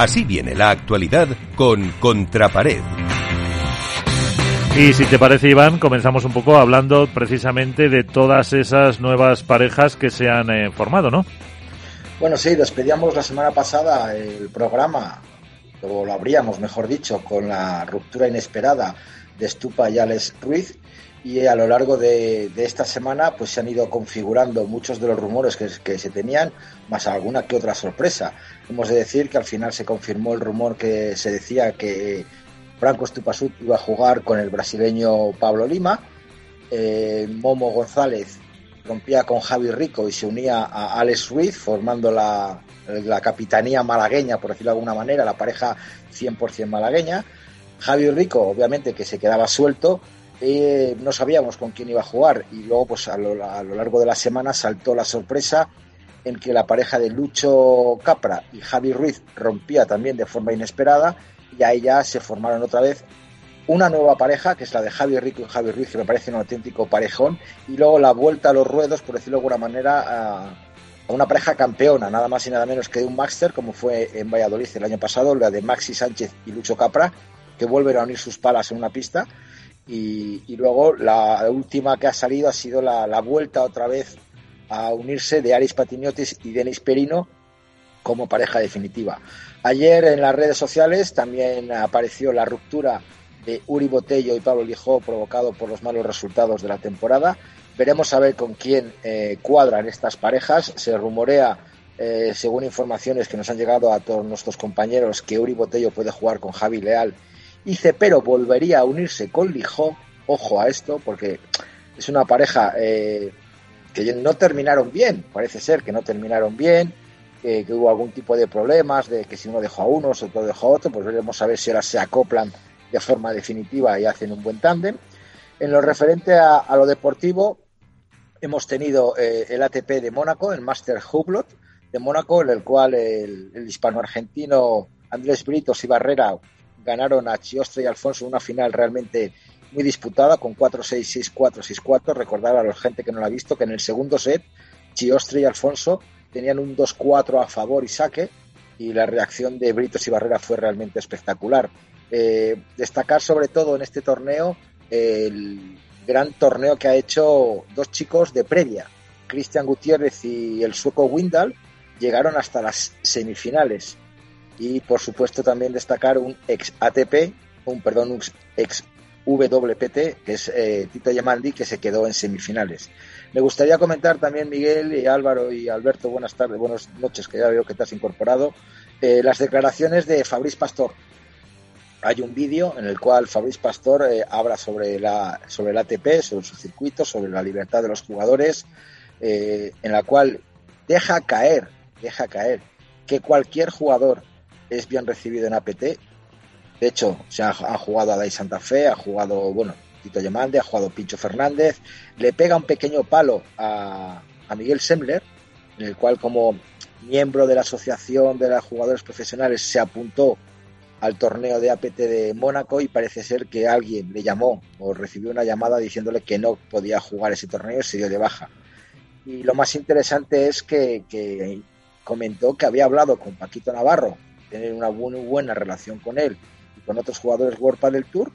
Así viene la actualidad con Contrapared. Y si te parece, Iván, comenzamos un poco hablando precisamente de todas esas nuevas parejas que se han eh, formado, ¿no? Bueno, sí, despedíamos la semana pasada el programa, o lo abríamos, mejor dicho, con la ruptura inesperada de Stupa y Alex Ruiz. Y a lo largo de, esta semana pues se han ido configurando muchos de los rumores que, se tenían, más alguna que otra sorpresa. Hemos de decir que al final se confirmó el rumor que se decía que Franco Estupasut iba a jugar con el brasileño Pablo Lima. Eh, Momo González rompía con Javi Rico y se unía a Alex Ruiz, formando la, capitanía malagueña, por decirlo de alguna manera, la pareja 100% malagueña. Javi Rico, obviamente, que se quedaba suelto, no sabíamos con quién iba a jugar y luego, pues a lo, a lo largo de la semana saltó la sorpresa en que la pareja de Lucho Capra y Javi Ruiz rompía también de forma inesperada y ahí ya se formaron otra vez una nueva pareja, que es la de Javi Rico y Javi Ruiz, que me parece un auténtico parejón, y luego la vuelta a los ruedos, por decirlo de alguna manera, a, una pareja campeona, nada más y nada menos que un Master, como fue en Valladolid el año pasado, la de Maxi Sánchez y Lucho Capra, que vuelven a unir sus palas en una pista. Y, luego la última que ha salido ha sido la, la vuelta otra vez a unirse de Aris Patiniotis y Denis Perino como pareja definitiva. Ayer en las redes sociales también apareció la ruptura de Uri Botello y Pablo Lijó provocado por los malos resultados de la temporada. Veremos a ver con quién eh, cuadran estas parejas. Se rumorea, eh, según informaciones que nos han llegado a todos nuestros compañeros, que Uri Botello puede jugar con Javi Leal y Cepero volvería a unirse con Lijó. Ojo a esto, porque es una pareja eh, que no terminaron bien. Parece ser que no terminaron bien que hubo algún tipo de problemas, de que si uno dejó a uno, otro dejó a otro, pues veremos a ver si ahora se acoplan de forma definitiva y hacen un buen tándem. En lo referente a, lo deportivo, hemos tenido eh, el ATP de Mónaco, el Master Hublot de Mónaco, en el cual el, hispano-argentino Andrés Britos y Barrera ganaron a Chiostre y Alfonso una final realmente muy disputada con 4-6, 6-4, 6-4. Recordar a la gente que no la ha visto que en el segundo set Chiostre y Alfonso tenían un 2-4 a favor y saque, y la reacción de Britos y Barrera fue realmente espectacular. Eh, destacar sobre todo en este torneo el gran torneo que ha hecho dos chicos de previa, Cristian Gutiérrez y el sueco Windal, llegaron hasta las semifinales. Y por supuesto también destacar un ex ATP, un perdón, un ex WPT, que es eh, Tito Yamaldi, que se quedó en semifinales. Me gustaría comentar también, Miguel y Álvaro y Alberto, buenas tardes, buenas noches, que ya veo que te has incorporado, eh, las declaraciones de Fabriz Pastor. Hay un vídeo en el cual Fabriz Pastor eh, habla sobre, la, sobre el ATP, sobre su circuito, sobre la libertad de los jugadores, en la cual deja caer, deja caer que cualquier jugador es bien recibido en APT de hecho, se ha, jugado a Dai Santa Fe, ha jugado, bueno, Tito Yamande, ha jugado Pincho Fernández, le pega un pequeño palo a, Miguel Semler, en el cual como miembro de la Asociación de los Jugadores Profesionales se apuntó al torneo de APT de Mónaco y parece ser que alguien le llamó o recibió una llamada diciéndole que no podía jugar ese torneo y se dio de baja. Y lo más interesante es que, que comentó que había hablado con Paquito Navarro, tener una muy buena relación con él con otros jugadores World del Tour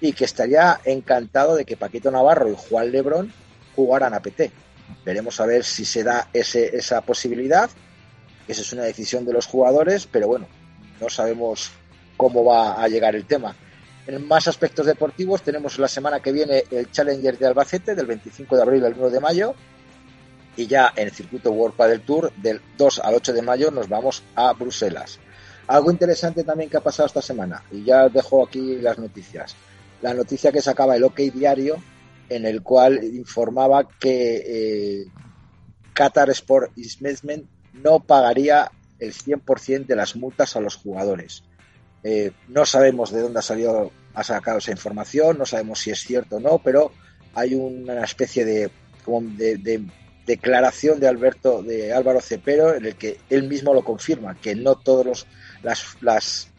y que estaría encantado de que Paquito Navarro y Juan Lebrón jugaran a PT. Veremos a ver si se da ese, esa posibilidad. Esa es una decisión de los jugadores, pero bueno, no sabemos cómo va a llegar el tema. En más aspectos deportivos tenemos la semana que viene el Challenger de Albacete del 25 de abril al 1 de mayo y ya en el circuito World del Tour del 2 al 8 de mayo nos vamos a Bruselas. Algo interesante también que ha pasado esta semana, y ya dejo aquí las noticias. La noticia que sacaba el OK Diario, en el cual informaba que eh, Qatar Sport Investment no pagaría el 100% de las multas a los jugadores. Eh, no sabemos de dónde ha salido, ha sacado esa información, no sabemos si es cierto o no, pero hay una especie de, de, de declaración de Alberto, de Álvaro Cepero, en el que él mismo lo confirma, que no todos los las, las,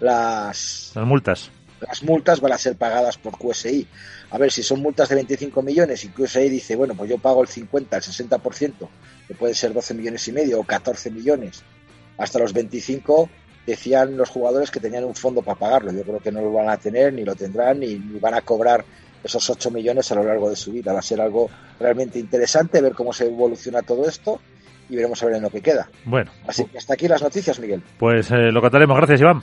las, multas. Las multas van a ser pagadas por QSI. A ver, si son multas de 25 millones y QSI dice, bueno, pues yo pago el 50, el 60%, que puede ser 12 millones y medio o 14 millones, hasta los 25, decían los jugadores que tenían un fondo para pagarlo. Yo creo que no lo van a tener, ni lo tendrán, ni, van a cobrar esos 8 millones a lo largo de su vida. Va a ser algo realmente interesante ver cómo se evoluciona todo esto y veremos a ver en lo que queda. Bueno. Así que hasta aquí las noticias, Miguel. Pues eh, lo contaremos. Gracias, Iván.